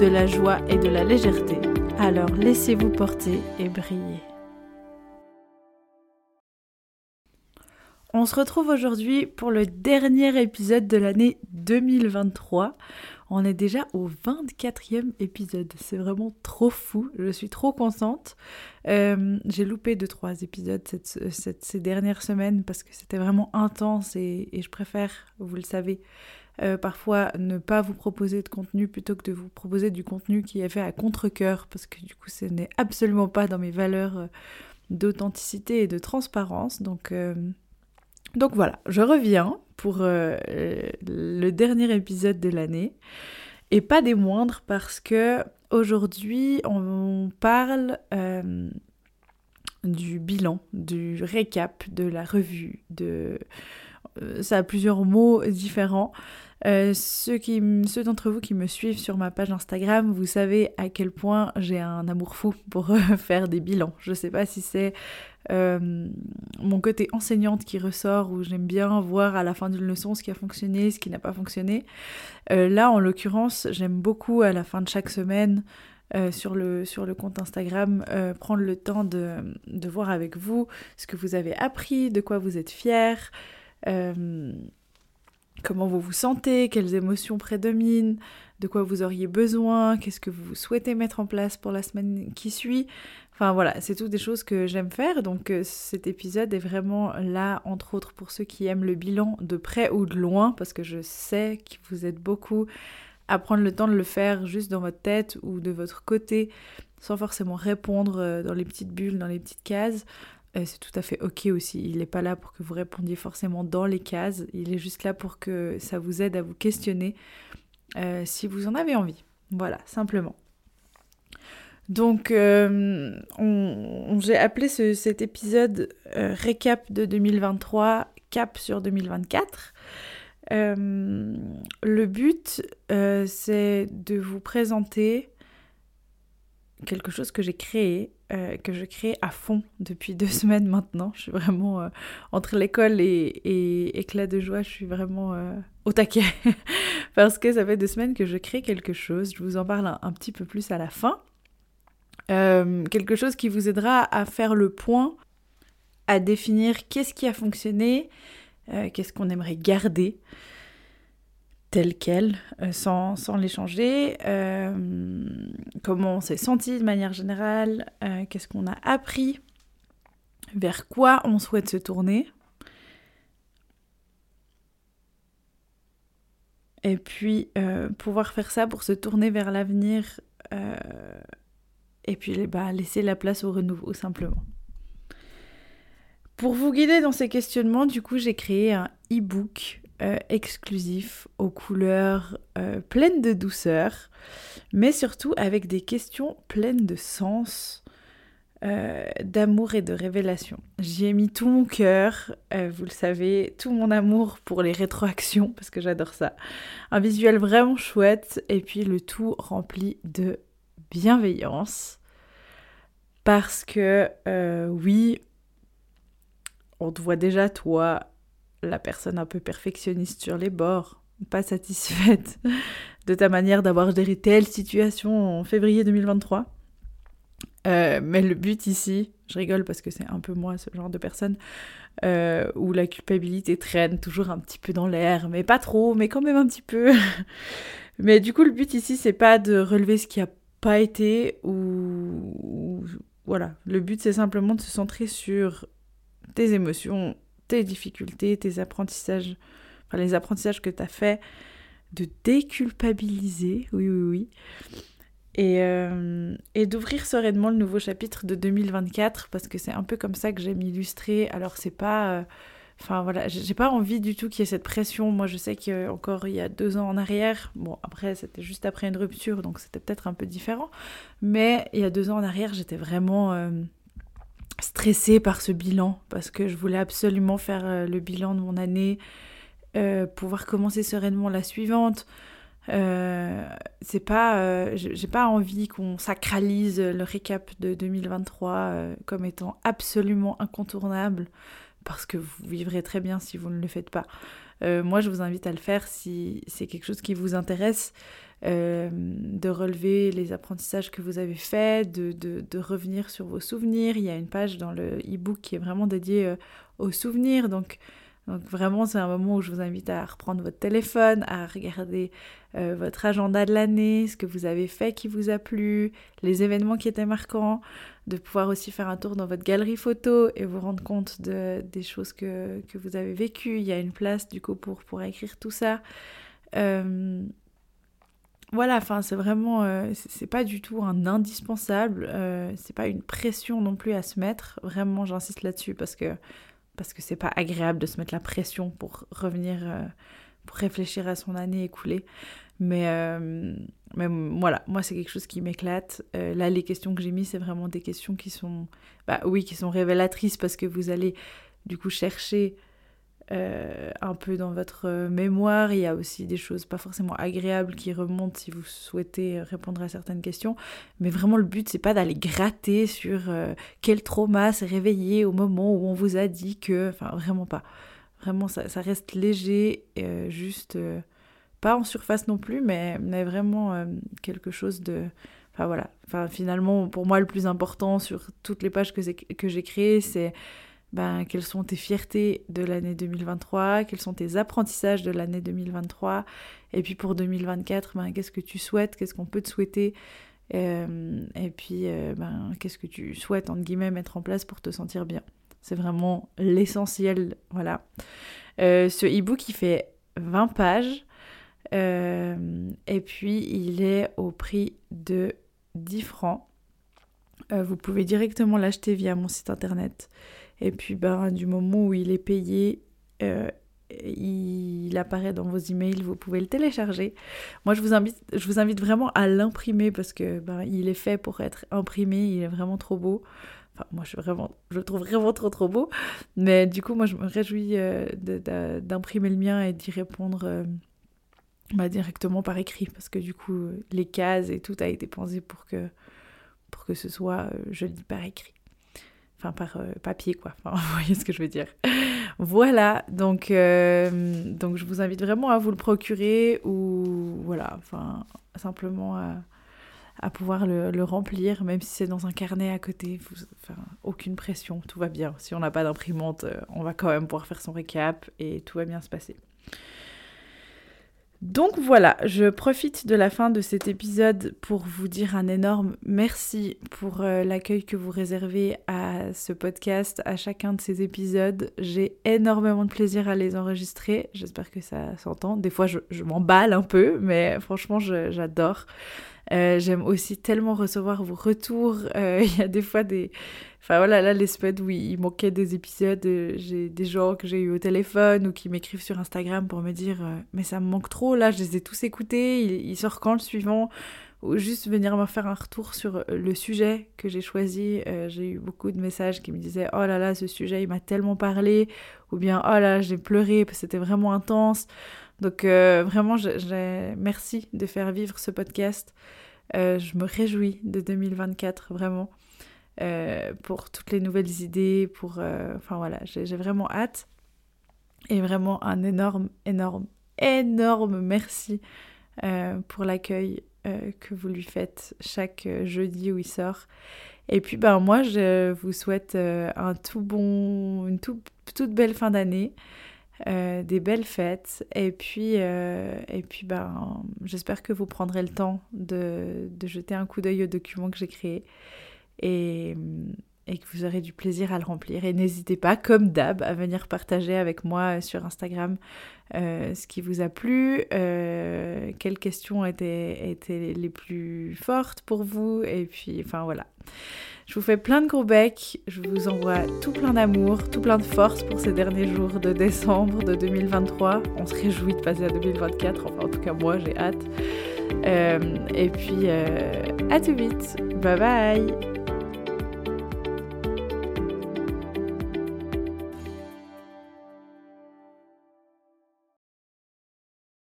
de la joie et de la légèreté. Alors laissez-vous porter et briller. On se retrouve aujourd'hui pour le dernier épisode de l'année 2023. On est déjà au 24e épisode. C'est vraiment trop fou. Je suis trop contente. Euh, j'ai loupé 2-3 épisodes ces dernières semaines parce que c'était vraiment intense et, je préfère, vous le savez, euh, parfois ne pas vous proposer de contenu plutôt que de vous proposer du contenu qui est fait à contre-coeur parce que du coup ce n'est absolument pas dans mes valeurs euh, d'authenticité et de transparence. Donc donc voilà, je reviens pour euh, le dernier épisode de l'année. Et pas des moindres parce que aujourd'hui on parle euh, du bilan, du récap, de la revue, de euh, ça a plusieurs mots différents. Euh, ceux, ceux d'entre vous qui me suivent sur ma page Instagram, vous savez à quel point j'ai un amour fou pour faire des bilans. Je sais pas si c'est euh, mon côté enseignante qui ressort, où j'aime bien voir à la fin d'une leçon ce qui a fonctionné, ce qui n'a pas fonctionné. Euh, là, en l'occurrence, j'aime beaucoup à la fin de chaque semaine sur, le, sur le compte Instagram, prendre le temps de, de, voir avec vous ce que vous avez appris, de quoi vous êtes fiers, comment vous vous sentez, quelles émotions prédominent, de quoi vous auriez besoin, qu'est-ce que vous souhaitez mettre en place pour la semaine qui suit. Enfin voilà, c'est toutes des choses que j'aime faire. Donc euh, cet épisode est vraiment là, entre autres, pour ceux qui aiment le bilan de près ou de loin, parce que je sais que vous êtes beaucoup à prendre le temps de le faire juste dans votre tête ou de votre côté, sans forcément répondre euh, dans les petites bulles, dans les petites cases. Euh, c'est tout à fait ok aussi. Il n'est pas là pour que vous répondiez forcément dans les cases. Il est juste là pour que ça vous aide à vous questionner euh, si vous en avez envie. Voilà, simplement. Donc, euh, j'ai appelé cet épisode récap de 2023, cap sur 2024. le but, c'est de vous présenter quelque chose que j'ai créé, euh, que je crée à fond depuis deux semaines maintenant. Je suis vraiment euh, entre l'école et, éclat de joie, je suis vraiment euh, au taquet parce que ça fait deux semaines que je crée quelque chose. Je vous en parle un, petit peu plus à la fin. quelque chose qui vous aidera à faire le point, à définir qu'est-ce qui a fonctionné, qu'est-ce qu'on aimerait garder tel quel, euh, sans, sans les changer, euh, comment on s'est senti de manière générale, euh, qu'est-ce qu'on a appris, vers quoi on souhaite se tourner. Et puis pouvoir faire ça pour se tourner vers l'avenir et puis bah, laisser la place au renouveau simplement. Pour vous guider dans ces questionnements, du coup j'ai créé un e-book euh, exclusif aux couleurs euh, pleines de douceur, mais surtout avec des questions pleines de sens, euh, d'amour et de révélation. J'y ai mis tout mon cœur, vous le savez, tout mon amour pour les rétroactions, parce que j'adore ça. Un visuel vraiment chouette, et puis le tout rempli de bienveillance. Parce que oui, on te voit déjà, toi, la personne un peu perfectionniste sur les bords, pas satisfaite de ta manière d'avoir géré telle situation en février 2023. Euh, mais le but ici, je rigole parce que c'est un peu moi ce genre de personne, euh, où la culpabilité traîne toujours un petit peu dans l'air, mais pas trop, mais quand même un petit peu. mais du coup, le but ici, c'est pas de relever ce qui a pas été ou voilà. Le but, c'est simplement de se centrer sur tes émotions tes difficultés, tes apprentissages, enfin les apprentissages que tu as fait, de déculpabiliser, oui, oui, oui, et, euh, et d'ouvrir sereinement le nouveau chapitre de 2024, parce que c'est un peu comme ça que j'aime illustrer. Alors, c'est pas. Euh, Enfin voilà, j'ai pas envie du tout qu'il y ait cette pression. Moi je sais qu'encore il y a deux ans en arrière, bon après c'était juste après une rupture donc c'était peut-être un peu différent, mais il y a deux ans en arrière j'étais vraiment euh, stressée par ce bilan parce que je voulais absolument faire euh, le bilan de mon année, euh, pouvoir commencer sereinement la suivante. C'est pas, j'ai pas envie qu'on sacralise le récap de 2023 comme étant absolument incontournable parce que vous vivrez très bien si vous ne le faites pas. Euh, moi, je vous invite à le faire si c'est quelque chose qui vous intéresse, euh, de relever les apprentissages que vous avez faits, de, de, revenir sur vos souvenirs. Il y a une page dans le e-book qui est vraiment dédiée euh, aux souvenirs. Donc, donc vraiment, c'est un moment où je vous invite à reprendre votre téléphone, à regarder votre agenda de l'année, ce que vous avez fait qui vous a plu, les événements qui étaient marquants, de pouvoir aussi faire un tour dans votre galerie photo et vous rendre compte de, des choses que, vous avez vécues. Il y a une place du coup pour, écrire tout ça. Euh, voilà, enfin c'est vraiment, euh, c'est pas du tout un indispensable, euh, c'est pas une pression non plus à se mettre. Vraiment, j'insiste là-dessus parce que parce que c'est pas agréable de se mettre la pression pour revenir, pour réfléchir à son année écoulée. Mais, euh, mais voilà, moi c'est quelque chose qui m'éclate. Euh, là, les questions que j'ai mises, c'est vraiment des questions qui sont, bah oui, qui sont révélatrices parce que vous allez du coup chercher euh, un peu dans votre mémoire. Il y a aussi des choses pas forcément agréables qui remontent si vous souhaitez répondre à certaines questions. Mais vraiment, le but, c'est pas d'aller gratter sur quel trauma s'est réveillé au moment où on vous a dit que. Enfin, vraiment pas. Vraiment, ça, reste léger, juste pas en surface non plus, mais, mais vraiment euh, quelque chose de... Enfin voilà, enfin, finalement pour moi le plus important sur toutes les pages que, que j'ai créées, c'est ben, quelles sont tes fiertés de l'année 2023, quels sont tes apprentissages de l'année 2023, et puis pour 2024, ben, qu'est-ce que tu souhaites, qu'est-ce qu'on peut te souhaiter, euh, et puis euh, ben, qu'est-ce que tu souhaites, entre guillemets, mettre en place pour te sentir bien? C'est vraiment l'essentiel, voilà. ce e-book, il fait 20 pages. Euh, et puis il est au prix de 10 francs. Euh, vous pouvez directement l'acheter via mon site internet. Et puis ben, du moment où il est payé, euh, il apparaît dans vos emails, vous pouvez le télécharger. Moi, je vous invite, je vous invite vraiment à l'imprimer parce que ben, il est fait pour être imprimé, il est vraiment trop beau. Enfin, moi, je, le trouve vraiment trop trop beau. Mais du coup, moi, je me réjouis d'imprimer le mien et d'y répondre bah, directement par écrit, parce que du coup, les cases et tout a été pensé pour que, pour que ce soit euh, joli par écrit. Enfin, par euh, papier, quoi. Vous voyez ce que je veux dire. voilà, donc, euh, donc je vous invite vraiment à vous le procurer ou, voilà, enfin, simplement à, pouvoir le, remplir, même si c'est dans un carnet à côté. Aucune pression, tout va bien. Si on n'a pas d'imprimante, on va quand même pouvoir faire son récap et tout va bien se passer. Donc voilà, je profite de la fin de cet épisode pour vous dire un énorme merci pour euh, l'accueil que vous réservez à ce podcast, à chacun de ces épisodes. J'ai énormément de plaisir à les enregistrer, j'espère que ça s'entend. Des fois je, m'emballe un peu, mais franchement j'adore. Euh, j'aime aussi tellement recevoir vos retours. Euh, il y a des fois des, Enfin voilà, là, les semaines où il manquait des épisodes, euh, j'ai des gens que j'ai eu au téléphone ou qui m'écrivent sur Instagram pour me dire euh, Mais ça me manque trop, là, je les ai tous écoutés, il, sort quand le suivant? Ou juste venir me faire un retour sur euh, le sujet que j'ai choisi. j'ai eu beaucoup de messages qui me disaient Oh là là, ce sujet, il m'a tellement parlé. Ou bien Oh là, j'ai pleuré parce que c'était vraiment intense. Donc vraiment, merci de faire vivre ce podcast. je me réjouis de 2024, vraiment. Euh, pour toutes les nouvelles idées, pour... Euh, voilà, j'ai vraiment hâte. Et vraiment un énorme, énorme, énorme merci euh, pour l'accueil que vous lui faites chaque jeudi où il sort. Et puis ben moi je vous souhaite un tout bon, une toute belle fin d'année, des belles fêtes. Et puis, et puis ben, j'espère que vous prendrez le temps de, de jeter un coup d'œil au document que j'ai créé. Et, que vous aurez du plaisir à le remplir. Et n'hésitez pas, comme d'hab, à venir partager avec moi sur Instagram ce qui vous a plu, quelles questions étaient, les plus fortes pour vous, et puis enfin voilà. Je vous fais plein de gros becs, je vous envoie tout plein d'amour, tout plein de force pour ces derniers jours de décembre de 2023. On se réjouit de passer à 2024, enfin en tout cas moi j'ai hâte. Euh, et puis euh, à tout vite, bye bye